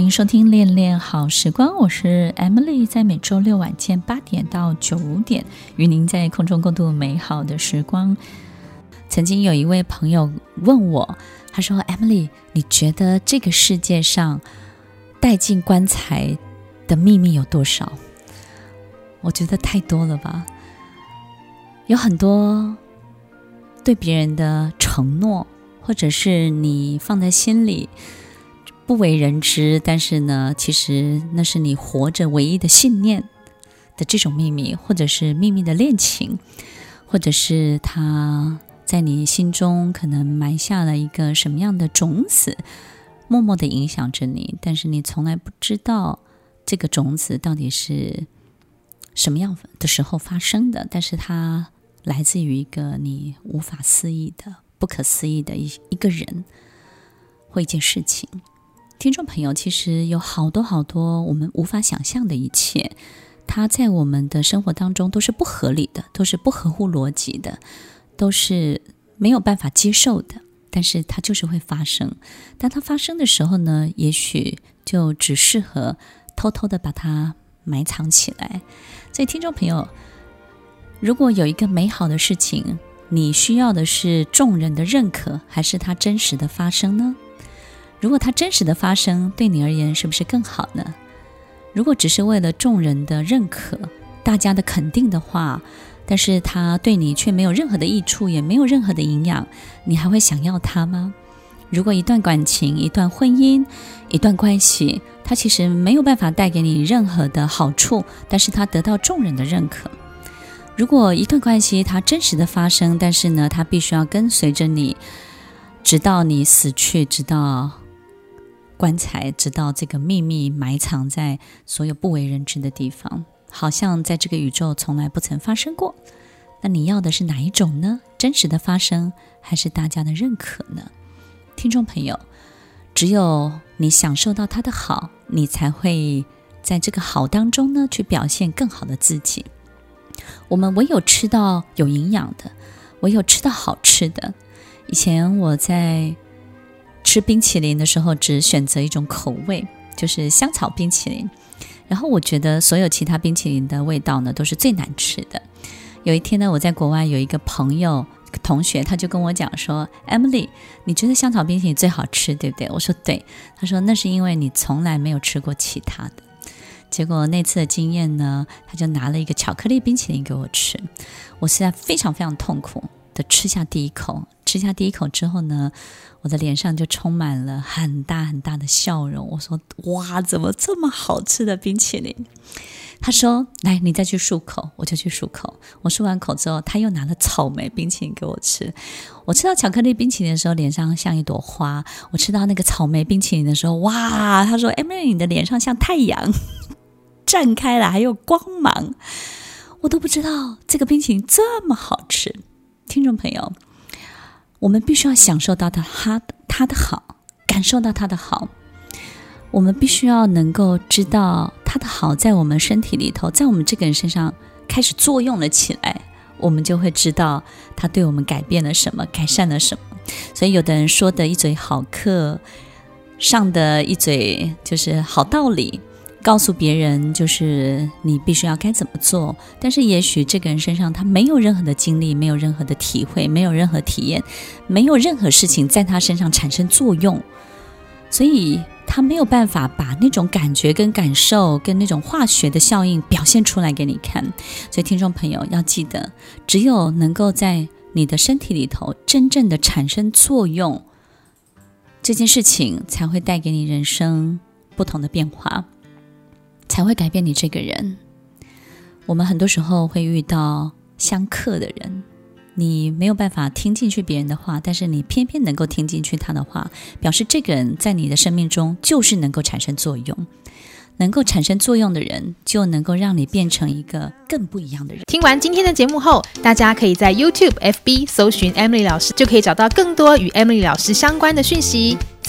欢迎收听《恋恋好时光》，我是 Emily，在每周六晚间八点到九点，与您在空中共度美好的时光。曾经有一位朋友问我，他说：“Emily，你觉得这个世界上带进棺材的秘密有多少？”我觉得太多了吧，有很多对别人的承诺，或者是你放在心里。不为人知，但是呢，其实那是你活着唯一的信念的这种秘密，或者是秘密的恋情，或者是他在你心中可能埋下了一个什么样的种子，默默的影响着你，但是你从来不知道这个种子到底是什么样的时候发生的，但是它来自于一个你无法思议的、不可思议的一一个人或一件事情。听众朋友，其实有好多好多我们无法想象的一切，它在我们的生活当中都是不合理的，都是不合乎逻辑的，都是没有办法接受的。但是它就是会发生。当它发生的时候呢，也许就只适合偷偷的把它埋藏起来。所以，听众朋友，如果有一个美好的事情，你需要的是众人的认可，还是它真实的发生呢？如果它真实的发生，对你而言是不是更好呢？如果只是为了众人的认可、大家的肯定的话，但是它对你却没有任何的益处，也没有任何的营养，你还会想要它吗？如果一段感情、一段婚姻、一段关系，它其实没有办法带给你任何的好处，但是它得到众人的认可。如果一段关系它真实的发生，但是呢，它必须要跟随着你，直到你死去，直到。棺材，直到这个秘密埋藏在所有不为人知的地方，好像在这个宇宙从来不曾发生过。那你要的是哪一种呢？真实的发生，还是大家的认可呢？听众朋友，只有你享受到它的好，你才会在这个好当中呢，去表现更好的自己。我们唯有吃到有营养的，唯有吃到好吃的。以前我在。吃冰淇淋的时候，只选择一种口味，就是香草冰淇淋。然后我觉得所有其他冰淇淋的味道呢，都是最难吃的。有一天呢，我在国外有一个朋友同学，他就跟我讲说：“Emily，你觉得香草冰淇淋最好吃，对不对？”我说：“对。”他说：“那是因为你从来没有吃过其他的。”结果那次的经验呢，他就拿了一个巧克力冰淇淋给我吃，我现在非常非常痛苦的吃下第一口。吃下第一口之后呢，我的脸上就充满了很大很大的笑容。我说：“哇，怎么这么好吃的冰淇淋？”他说：“来，你再去漱口。”我就去漱口。我漱完口之后，他又拿了草莓冰淇淋给我吃。我吃到巧克力冰淇淋的时候，脸上像一朵花；我吃到那个草莓冰淇淋的时候，哇！他说：“Emily，你的脸上像太阳，绽开了，还有光芒。”我都不知道这个冰淇淋这么好吃。听众朋友。我们必须要享受到它它的好，感受到它的好。我们必须要能够知道它的好在我们身体里头，在我们这个人身上开始作用了起来，我们就会知道它对我们改变了什么，改善了什么。所以，有的人说的一嘴好课，上的一嘴就是好道理。告诉别人，就是你必须要该怎么做，但是也许这个人身上他没有任何的经历，没有任何的体会，没有任何体验，没有任何事情在他身上产生作用，所以他没有办法把那种感觉跟感受跟那种化学的效应表现出来给你看。所以听众朋友要记得，只有能够在你的身体里头真正的产生作用，这件事情才会带给你人生不同的变化。才会改变你这个人。我们很多时候会遇到相克的人，你没有办法听进去别人的话，但是你偏偏能够听进去他的话，表示这个人在你的生命中就是能够产生作用。能够产生作用的人，就能够让你变成一个更不一样的人。听完今天的节目后，大家可以在 YouTube、FB 搜寻 Emily 老师，就可以找到更多与 Emily 老师相关的讯息。